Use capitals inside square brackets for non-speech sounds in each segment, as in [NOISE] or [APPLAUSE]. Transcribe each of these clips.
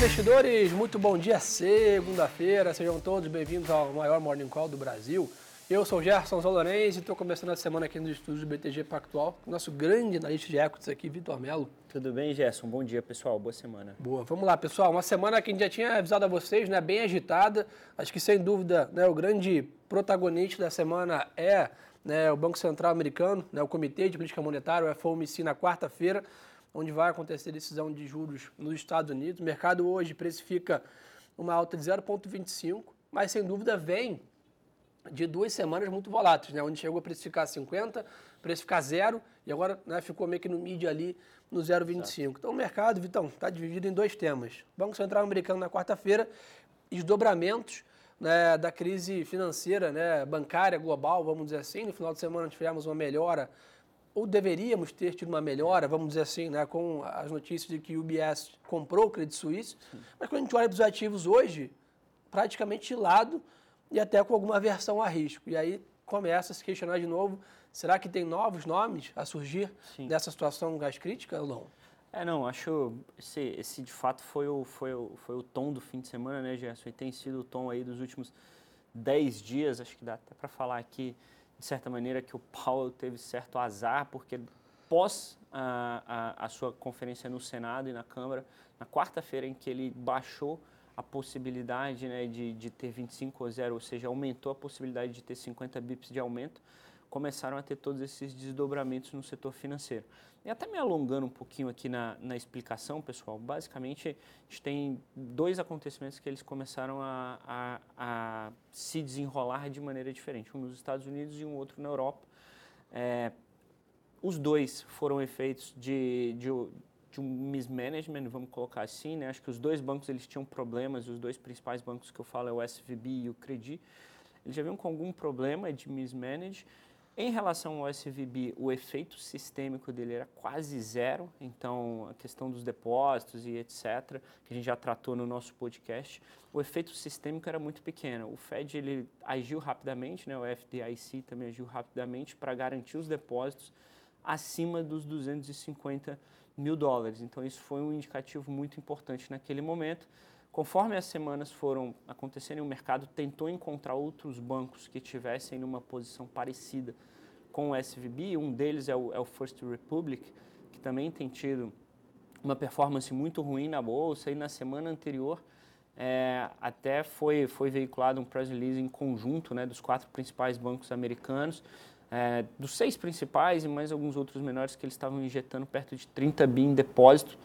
investidores, muito bom dia, segunda-feira. Sejam todos bem-vindos ao maior Morning Call do Brasil. Eu sou o Gerson Zolorenz e estou começando a semana aqui nos estúdios do BTG Pactual, nosso grande analista de equities aqui, Vitor Melo. Tudo bem, Gerson? Bom dia, pessoal. Boa semana. Boa. Vamos lá, pessoal. Uma semana que a gente já tinha avisado a vocês, né? Bem agitada. Acho que, sem dúvida, né, o grande protagonista da semana é né, o Banco Central Americano, né, o Comitê de Política Monetária, o FOMC, na quarta-feira, onde vai acontecer a decisão de juros nos Estados Unidos. O mercado hoje precifica uma alta de 0,25, mas sem dúvida vem de duas semanas muito voláteis, né? onde chegou a precificar 50, precificar zero e agora né, ficou meio que no mid ali no 0,25. Então o mercado, Vitão, está dividido em dois temas. Banco Central Americano na quarta-feira, desdobramentos né, da crise financeira, né, bancária global, vamos dizer assim. No final de semana tivemos uma melhora, ou deveríamos ter tido uma melhora, vamos dizer assim, né, com as notícias de que o UBS comprou o Credit Suisse. Mas quando a gente olha para os ativos hoje, praticamente de lado e até com alguma aversão a risco. E aí começa a se questionar de novo, será que tem novos nomes a surgir Sim. dessa situação gás crítica ou não? É, não, acho esse, esse de fato foi o, foi, o, foi o tom do fim de semana, né, Gerson? E tem sido o tom aí dos últimos 10 dias, acho que dá até para falar aqui, de certa maneira, que o Paulo teve certo azar, porque pós a, a, a sua conferência no Senado e na Câmara, na quarta-feira em que ele baixou a possibilidade né, de, de ter 25 ou 0, ou seja, aumentou a possibilidade de ter 50 bips de aumento, começaram a ter todos esses desdobramentos no setor financeiro. E até me alongando um pouquinho aqui na, na explicação, pessoal, basicamente a gente tem dois acontecimentos que eles começaram a, a, a se desenrolar de maneira diferente, um nos Estados Unidos e um outro na Europa. É, os dois foram efeitos de, de, de um mismanagement, vamos colocar assim, né? Acho que os dois bancos eles tinham problemas, os dois principais bancos que eu falo é o SVB e o Credit. Eles já vinham com algum problema de mismanage. Em relação ao SVB, o efeito sistêmico dele era quase zero, então a questão dos depósitos e etc, que a gente já tratou no nosso podcast, o efeito sistêmico era muito pequeno. O Fed ele agiu rapidamente, né? o FDIC também agiu rapidamente para garantir os depósitos acima dos 250 mil dólares. Então, isso foi um indicativo muito importante naquele momento. Conforme as semanas foram acontecendo, o mercado tentou encontrar outros bancos que tivessem numa posição parecida com o SVB. Um deles é o, é o First Republic, que também tem tido uma performance muito ruim na bolsa. E na semana anterior, é, até foi, foi veiculado um press release em conjunto né, dos quatro principais bancos americanos, é, dos seis principais e mais alguns outros menores que eles estavam injetando perto de 30 bi em depósito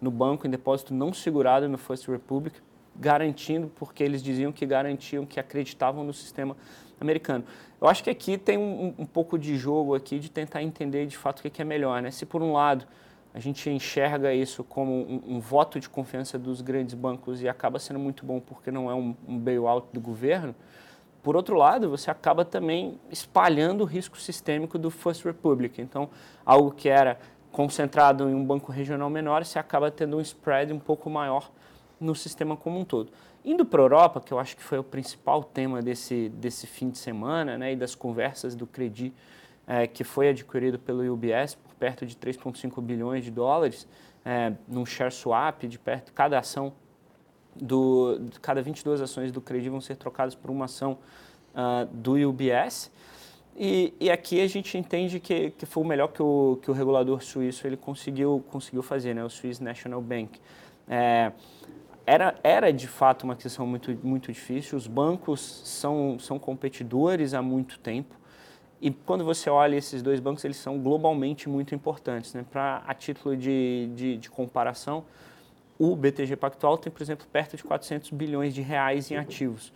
no banco, em depósito não segurado no First Republic, garantindo, porque eles diziam que garantiam, que acreditavam no sistema americano. Eu acho que aqui tem um, um pouco de jogo aqui de tentar entender de fato o que é melhor. Né? Se por um lado a gente enxerga isso como um, um, voto de confiança dos grandes bancos e acaba sendo muito bom porque não é um, um bailout do governo, por outro lado, você acaba também espalhando o risco sistêmico do First Republic. Então, algo que era concentrado em um banco regional menor, você acaba tendo um spread um pouco maior no sistema como um todo. Indo para a Europa, que eu acho que foi o principal tema desse, desse fim de semana, né, e das conversas do Credit, é, que foi adquirido pelo UBS por perto de 3,5 bilhões de dólares, é, num share swap de perto, cada ação do, cada 22 ações do Credi vão ser trocadas por uma ação uh, do UBS. E, e, aqui a gente entende que, que foi o melhor que o, que o regulador suíço ele conseguiu, conseguiu fazer, né? o Swiss National Bank. É, era, era de fato uma questão muito, muito difícil, os bancos são, são competidores há muito tempo, e quando você olha esses dois bancos, eles são globalmente muito importantes. Né? Para a título de, de, de comparação, o BTG Pactual tem, por exemplo, perto de 400 bilhões de reais em ativos.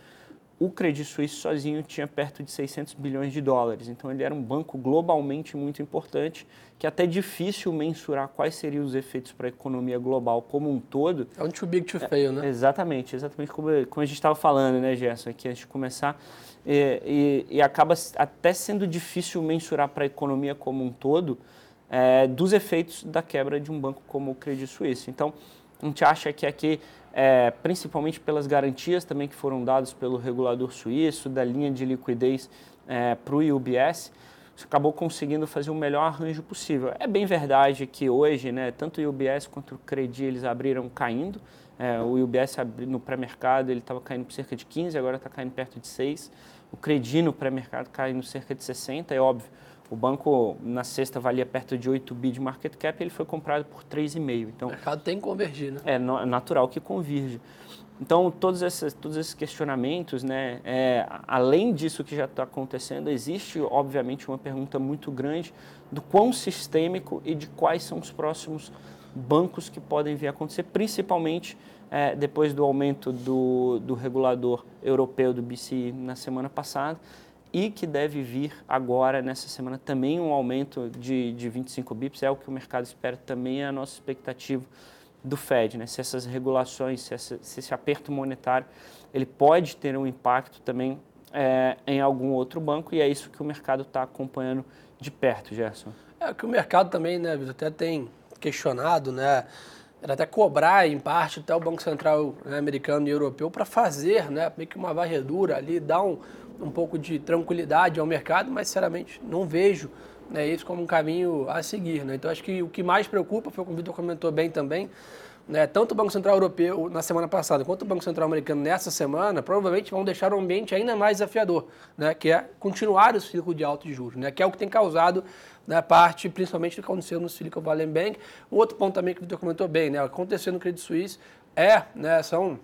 O Credit Suisse sozinho tinha perto de 600 bilhões de dólares. Então ele era um banco globalmente muito importante, que é até difícil mensurar quais seriam os efeitos para a economia global como um todo. É um too big to fail, né? exatamente, exatamente como, como a gente estava falando, né, Gerson, aqui antes de começar. E, e, e acaba até sendo difícil mensurar para a economia como um todo é, dos efeitos da quebra de um banco como o Credit Suisse. Então, a gente acha que aqui, é, principalmente pelas garantias também que foram dadas pelo regulador suíço, da linha de liquidez é, para o UBS, acabou conseguindo fazer o melhor arranjo possível. É bem verdade que hoje, né, tanto o UBS quanto o Credit, eles abriram caindo, É, o UBS no pré-mercado ele estava caindo por cerca de 15, agora está caindo perto de 6. O Credi no pré-mercado caindo cerca de 60, é óbvio. O banco na sexta valia perto de 8 bi de market cap, ele foi comprado por 3,5. Então, o mercado tem que convergir, né? É, é natural que convirja. Então, todos esses, todos esses questionamentos, né, é, além disso que já está acontecendo, existe, obviamente, uma pergunta muito grande do quão sistêmico e de quais são os próximos bancos que podem vir a acontecer, principalmente é, depois do aumento do, do regulador europeu do BCE na semana passada e que deve vir agora, nessa semana, também um aumento de, de 25 bips, é o que o mercado espera, também é a nossa expectativa do Fed, né? se essas regulações, se, essa, se esse aperto monetário, ele pode ter um impacto também é, em algum outro banco, e é isso que o mercado está acompanhando de perto, Gerson. É que o mercado também, né, até tem questionado, né, era até cobrar em parte até o Banco Central né, americano e europeu para fazer, né, meio que uma varredura ali, dar um, um pouco de tranquilidade ao mercado, mas sinceramente não vejo né, isso como um caminho a seguir. Né? Então acho que o que mais preocupa, foi o que o Vitor comentou bem também, né, tanto o Banco Central Europeu na semana passada quanto o Banco Central Americano nessa semana, provavelmente vão deixar o ambiente ainda mais desafiador, né, que é continuar o ciclo de altos juros, né, que é o que tem causado né, parte, principalmente, do que aconteceu no Silicon Valley Bank. Um outro ponto também que o Vitor comentou bem, né, acontecendo no Credit Suisse é, né, são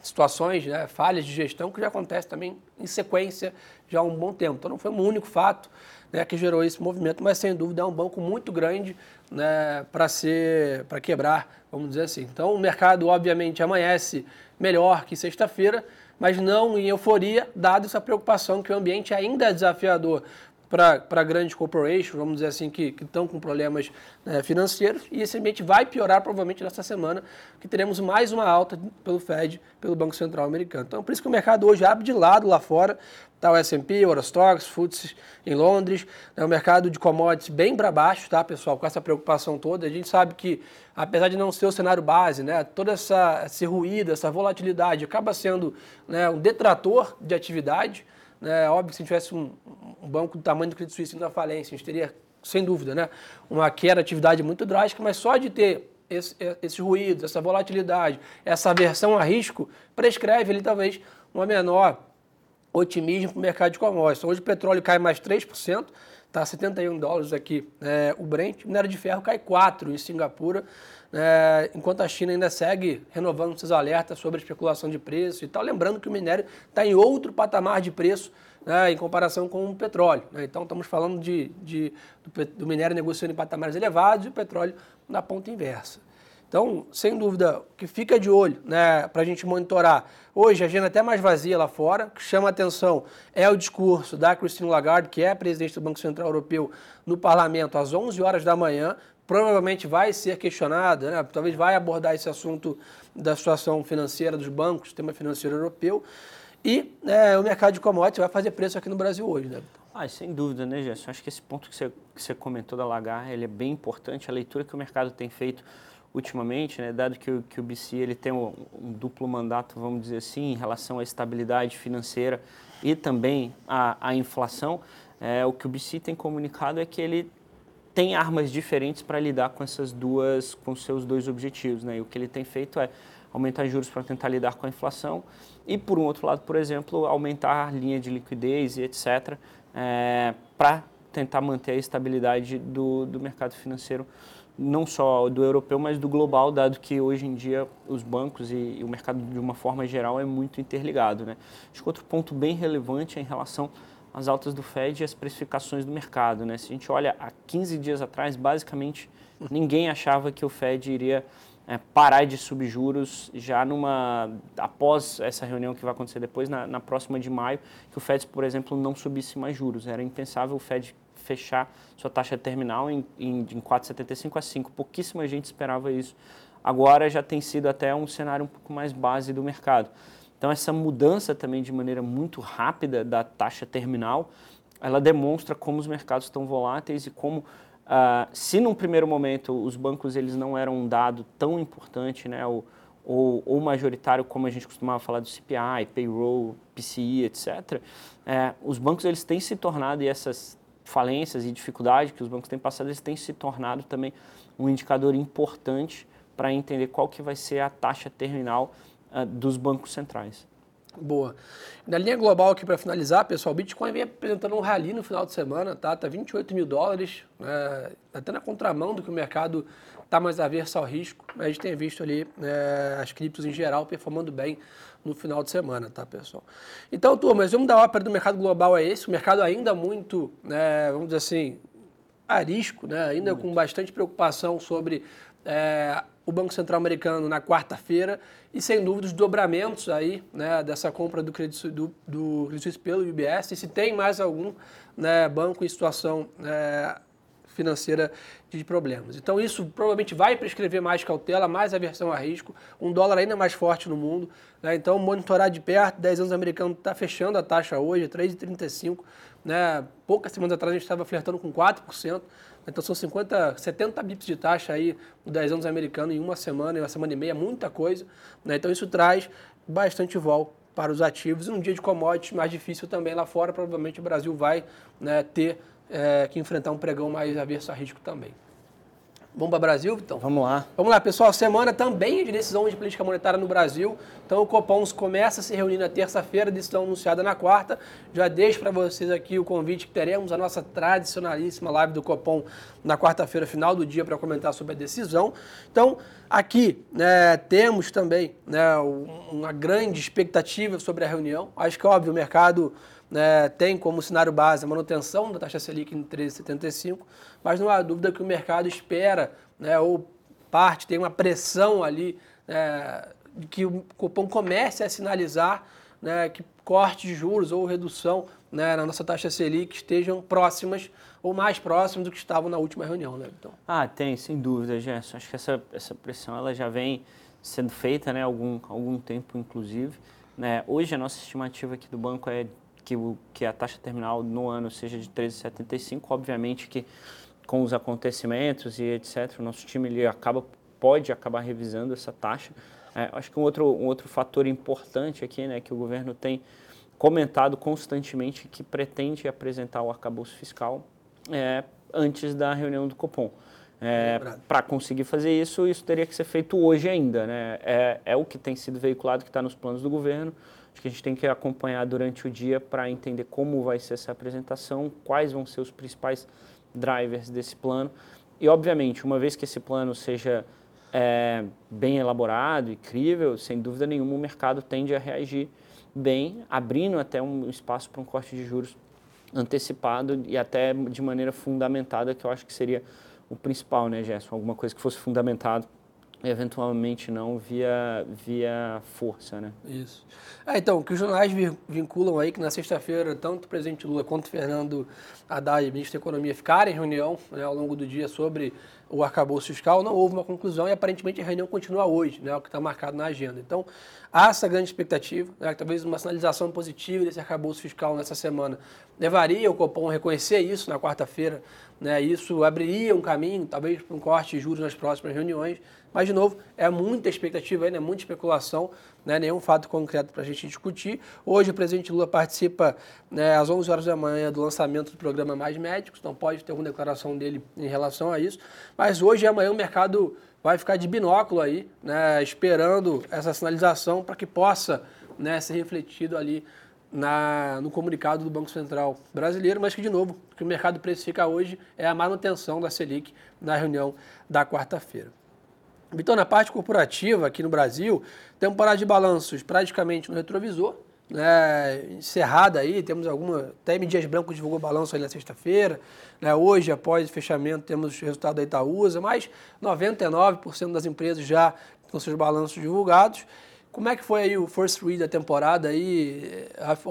situações, né, falhas de gestão que já acontecem também em sequência já há um bom tempo. Então não foi um único fato né, que gerou esse movimento, mas sem dúvida é um banco muito grande né, para ser para quebrar, vamos dizer assim. Então o mercado obviamente amanhece melhor que sexta-feira, mas não em euforia, dado essa preocupação que o ambiente ainda é desafiador para grandes corporations, vamos dizer assim, que estão com problemas né, financeiros, e esse ambiente vai piorar provavelmente nessa semana, que teremos mais uma alta pelo Fed, pelo Banco Central Americano. Então, por isso que o mercado hoje abre de lado lá fora, está o S&P, Eurostox, FTSE em Londres, né, o mercado de commodities bem para baixo, tá, pessoal, com essa preocupação toda. A gente sabe que, apesar de não ser o cenário base, né, toda essa, esse ruído, essa volatilidade acaba sendo né, um detrator de atividade, né? Óbvio que se tivesse um, um banco do tamanho do Credit Suisse indo à falência, a gente teria, sem dúvida, né, uma queda de atividade muito drástica, mas só de ter esse, esses ruídos, essa volatilidade, essa aversão a risco, prescreve ali talvez uma menor otimismo para o mercado de commodities. Hoje o petróleo cai mais 3%, está a 71 dólares aqui é, o Brent, minério de ferro cai 4% em Singapura, é, enquanto a China ainda segue renovando seus alertas sobre especulação de preço e tal. Lembrando que o minério está em outro patamar de preço né, em comparação com o petróleo. Né? Então, estamos falando de, de do, do, minério negociando em patamares elevados e o petróleo na ponta inversa. Então, sem dúvida, o que fica de olho né, para a gente monitorar. Hoje, a agenda é até mais vazia lá fora, o que chama atenção é o discurso da Christine Lagarde, que é presidente do Banco Central Europeu, no parlamento às 11 horas da manhã, provavelmente vai ser questionada, né? talvez vai abordar esse assunto da situação financeira dos bancos, sistema financeiro europeu, e é, o mercado de commodities vai fazer preço aqui no Brasil hoje. Né? Ah, sem dúvida, né, Gerson? Acho que esse ponto que você, que você comentou da Lagarde, ele é bem importante, a leitura que o mercado tem feito ultimamente, né, dado que o, que o BC ele tem um, um, duplo mandato, vamos dizer assim, em relação à estabilidade financeira e também à, inflação, é, o que o BC tem comunicado é que ele tem armas diferentes para lidar com essas duas, com seus dois objetivos, né? E o que ele tem feito é aumentar juros para tentar lidar com a inflação e, por um outro lado, por exemplo, aumentar a linha de liquidez e etc. É, para tentar manter a estabilidade do, do mercado financeiro, não só do europeu, mas do global, dado que hoje em dia os bancos e, o mercado de uma forma geral é muito interligado, né? Acho que outro ponto bem relevante é em relação as altas do Fed e as precificações do mercado. Né? Se a gente olha há 15 dias atrás, basicamente ninguém achava que o Fed iria é, parar de subir juros já numa após essa reunião que vai acontecer depois, na, na, próxima de maio, que o Fed, por exemplo, não subisse mais juros. Era impensável o Fed fechar sua taxa terminal em, em, em 4,75 a 5. Pouquíssima gente esperava isso. Agora já tem sido até um cenário um pouco mais base do mercado. Então, essa mudança também de maneira muito rápida da taxa terminal, ela demonstra como os mercados estão voláteis e como, uh, se num primeiro momento os bancos eles não eram um dado tão importante, né, ou, ou, ou majoritário como a gente costumava falar do CPI, payroll, PCI, etc., é, os bancos eles têm se tornado, e essas falências e dificuldades que os bancos têm passado, eles têm se tornado também um indicador importante para entender qual que vai ser a taxa terminal uh, dos bancos centrais. Boa. Na linha global aqui para finalizar, pessoal, o Bitcoin vem apresentando um rally no final de semana, tá? Tá 28 mil dólares, né? até na contramão do que o mercado está mais averso ao risco. A gente tem visto ali né, as criptos em geral performando bem no final de semana, tá, pessoal? Então, turma, vamos dar ópera do mercado global é esse, o mercado ainda muito, né, vamos dizer assim, a risco, né, ainda muito. com bastante preocupação sobre é, o Banco Central americano na quarta-feira e, sem dúvida, os dobramentos aí, né, dessa compra do Credit, do, do Credit Suisse pelo UBS e se tem mais algum né, banco em situação é, financeira de problemas. Então isso provavelmente vai prescrever mais cautela, mais aversão a risco, um dólar ainda mais forte no mundo. Né? Então monitorar de perto, 10 anos americano está fechando a taxa hoje, 3,35. Né? Poucas semanas atrás a gente estava flertando com 4%. Então são 50, 70 bips de taxa aí, 10 anos americano em uma semana, em uma semana e meia, muita coisa. Né? Então isso traz bastante vol para os ativos. Num dia de commodities mais difícil também lá fora, provavelmente o Brasil vai né, ter é, que enfrentar um pregão mais averso a risco também. Vamos para o Brasil, então? Vamos lá. Vamos lá, pessoal. Semana também de decisão de política monetária no Brasil. Então, o Copom começa a se reunir na terça-feira, decisão anunciada na quarta. Já deixo para vocês aqui o convite que teremos a nossa tradicionalíssima live do Copom na quarta-feira, final do dia, para comentar sobre a decisão. Então, aqui né, temos também né, uma grande expectativa sobre a reunião. Acho que, óbvio, o mercado né, tem como cenário base a manutenção da taxa Selic em 13,75, mas não há dúvida que o mercado espera, né, ou parte, tem uma pressão ali, né, que o Copom comece a sinalizar né, que corte de juros ou redução né, na nossa taxa Selic estejam próximas ou mais próximas do que estavam na última reunião. Né, então. Ah, tem, sem dúvida, Gerson. Acho que essa, essa pressão ela já vem sendo feita né, algum, algum tempo, inclusive. Né. Hoje a nossa estimativa aqui do banco é que, o, que a taxa terminal no ano seja de 13,75. Obviamente que com os acontecimentos e etc, o nosso time ele acaba, pode acabar revisando essa taxa. É, acho que um outro, um outro fator importante aqui, né, que o governo tem comentado constantemente que pretende apresentar o arcabouço fiscal é, antes da reunião do Copom. É, Para conseguir fazer isso, isso teria que ser feito hoje ainda. Né? É, é o que tem sido veiculado, que está nos planos do governo. Acho que a gente tem que acompanhar durante o dia para entender como vai ser essa apresentação, quais vão ser os principais drivers desse plano. E, obviamente, uma vez que esse plano seja é, bem elaborado e crível, sem dúvida nenhuma o mercado tende a reagir bem, abrindo até um espaço para um corte de juros antecipado e até de maneira fundamentada, que eu acho que seria o principal, né, Gerson? Alguma coisa que fosse fundamentado eventualmente não via, via força, né? Isso. É, então, que os jornais vinculam aí que na sexta-feira, tanto o presidente Lula quanto o Fernando Haddad, ministro da Economia, ficaram em reunião né, ao longo do dia sobre o arcabouço fiscal, não houve uma conclusão e aparentemente a reunião continua hoje, né, o que está marcado na agenda. Então, há essa grande expectativa, né, que talvez uma sinalização positiva desse arcabouço fiscal nessa semana levaria o Copom a reconhecer isso na quarta-feira, né, isso abriria um caminho, talvez, para um corte de juros nas próximas reuniões, mas, de novo, é muita expectativa ainda, é muita especulação, né, nenhum fato concreto para a gente discutir. Hoje o presidente Lula participa né, às 11 horas da manhã do lançamento do programa Mais Médicos, então pode ter alguma declaração dele em relação a isso. Mas hoje e amanhã o mercado vai ficar de binóculo aí, né, esperando essa sinalização para que possa né, ser refletido ali na, no comunicado do Banco Central brasileiro, mas que, de novo, o que o mercado precifica hoje é a manutenção da Selic na reunião da quarta-feira. Então, na parte corporativa aqui no Brasil, temporada de balanços praticamente no retrovisor, né, encerrada aí, temos alguma. Até M. Dias Branco divulgou balanço aí na sexta-feira. Né, hoje, após o fechamento, temos o resultado da Itaúsa, mas 99% das empresas já com seus balanços divulgados. Como é que foi aí o first read da temporada aí?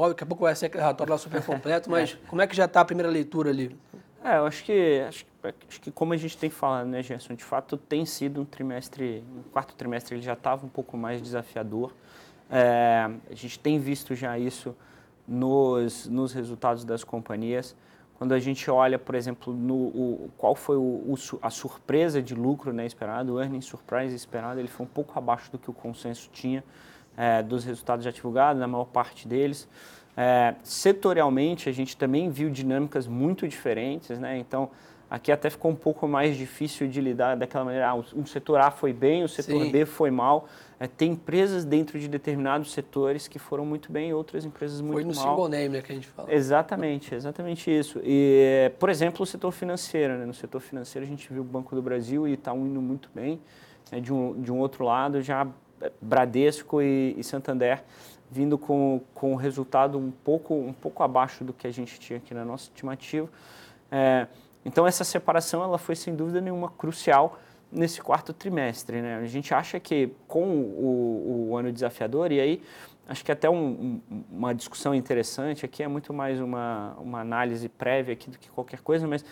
Daqui a pouco vai ser aquele relatório lá super completo, [LAUGHS] mas como é que já está a primeira leitura ali? É, eu acho que, acho, acho, que como a gente tem falado, né, Gerson, de fato tem sido um trimestre, um quarto trimestre ele já estava um pouco mais desafiador. É, a gente tem visto já isso nos, nos resultados das companhias. Quando a gente olha, por exemplo, no, o, qual foi o, o, a surpresa de lucro né, esperado, o earnings surprise esperado, ele foi um pouco abaixo do que o consenso tinha é, dos resultados já divulgados, na maior parte deles. É, setorialmente, a gente também viu dinâmicas muito diferentes, né? Então, Aqui até ficou um pouco mais difícil de lidar daquela maneira. Ah, um setor A foi bem, o setor Sim. B foi mal. É, tem empresas dentro de determinados setores que foram muito bem e outras empresas muito mal. Foi no single name né, que a gente fala. Exatamente, exatamente isso. E, por exemplo, o setor financeiro. Né? No setor financeiro a gente viu o Banco do Brasil e está indo muito bem. É, de, um, de um outro lado, já Bradesco e, e Santander vindo com, com resultado um pouco, um pouco abaixo do que a gente tinha aqui na nossa estimativa. É, então essa separação ela foi sem dúvida nenhuma crucial nesse quarto trimestre. Né? A gente acha que com o, o ano desafiador, e aí acho que até um, uma discussão interessante aqui, é muito mais uma, uma análise prévia aqui do que qualquer coisa, mas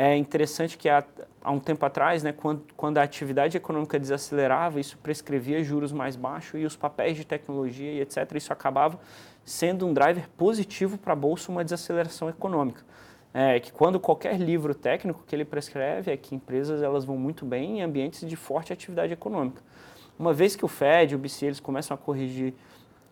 é interessante que há, há um tempo atrás, né, quando, quando a atividade econômica desacelerava, isso prescrevia juros mais baixos e os papéis de tecnologia e etc., isso acabava sendo um driver positivo para a Bolsa, uma desaceleração econômica é que quando qualquer livro técnico que ele prescreve é que empresas elas vão muito bem em ambientes de forte atividade econômica. Uma vez que o Fed, o BCE, eles começam a corrigir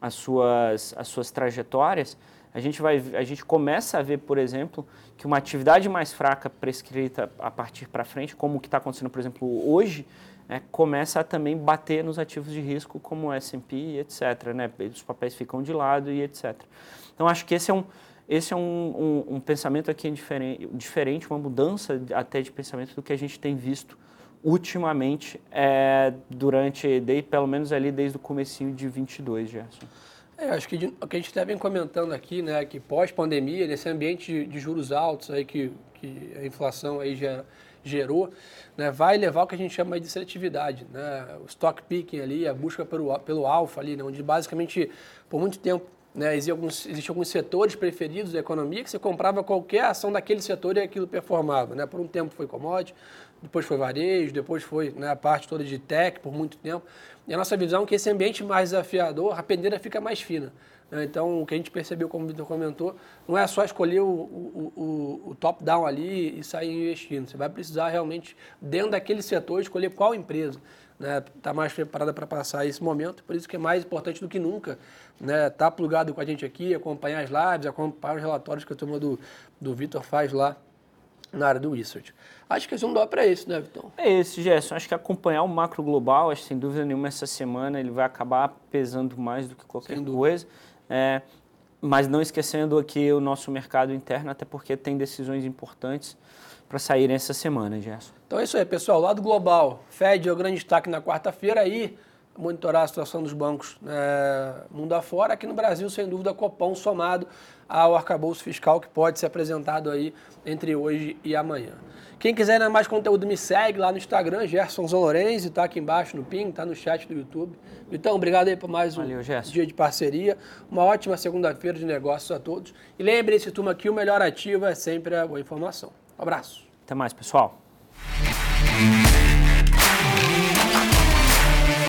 as suas, as suas trajetórias, a gente, vai, a gente começa a ver, por exemplo, que uma atividade mais fraca prescrita a partir para frente, como o que está acontecendo, por exemplo, hoje, é, começa a também bater nos ativos de risco como o S&P etc. Né? Os papéis ficam de lado e etc. Então, acho que esse é um, esse é um, um, um pensamento aqui diferente, diferente, uma mudança até de pensamento do que a gente tem visto ultimamente é, durante, desde, pelo menos ali desde o comecinho de 22, Gerson. É, acho que o que a gente está bem comentando aqui, né, que pós-pandemia, nesse ambiente de, de, juros altos aí que, que a inflação aí já gerou, né, vai levar o que a gente chama de seletividade, né, o stock picking ali, a busca pelo, pelo alfa ali, né, onde basicamente por muito tempo né? Existem alguns, alguns setores preferidos da economia que você comprava qualquer ação daquele setor e aquilo performava. Né? Por um tempo foi commodity, depois foi varejo, depois foi né, a parte toda de tech por muito tempo. E a nossa visão é que esse ambiente mais desafiador, a peneira fica mais fina. Né? Então, o que a gente percebeu, como o Vitor comentou, não é só escolher o, o, o, o top-down ali e sair investindo. Você vai precisar realmente, dentro daquele setor, escolher qual empresa né, tá mais preparada para passar esse momento, por isso que é mais importante do que nunca, né, tá plugado com a gente aqui, acompanhar as lives, acompanhar os relatórios que a turma do, do Vitor faz lá na área do research. Acho que esse é um dó para esse, né, Vitor? É esse, Gerson. Acho que acompanhar o macro global, acho sem dúvida nenhuma essa semana ele vai acabar pesando mais do que qualquer coisa. É, mas não esquecendo aqui o nosso mercado interno, até porque tem decisões importantes para saírem essa semana, Gerson. Então é isso aí, pessoal. Lado global, Fed é o grande destaque na quarta-feira aí, monitorar a situação dos bancos é, mundo afora. Aqui no Brasil, sem dúvida, Copom somado ao arcabouço fiscal que pode ser apresentado aí entre hoje e amanhã. Quem quiser mais conteúdo, me segue lá no Instagram, Gerson Zolorenzi, tá aqui embaixo no ping, tá no chat do YouTube. Então, obrigado aí por mais um Valeu, dia de parceria. Uma ótima segunda-feira de negócios a todos. E lembre-se, turma, que o melhor ativo é sempre a boa informação. Um abraço. Até mais, pessoal.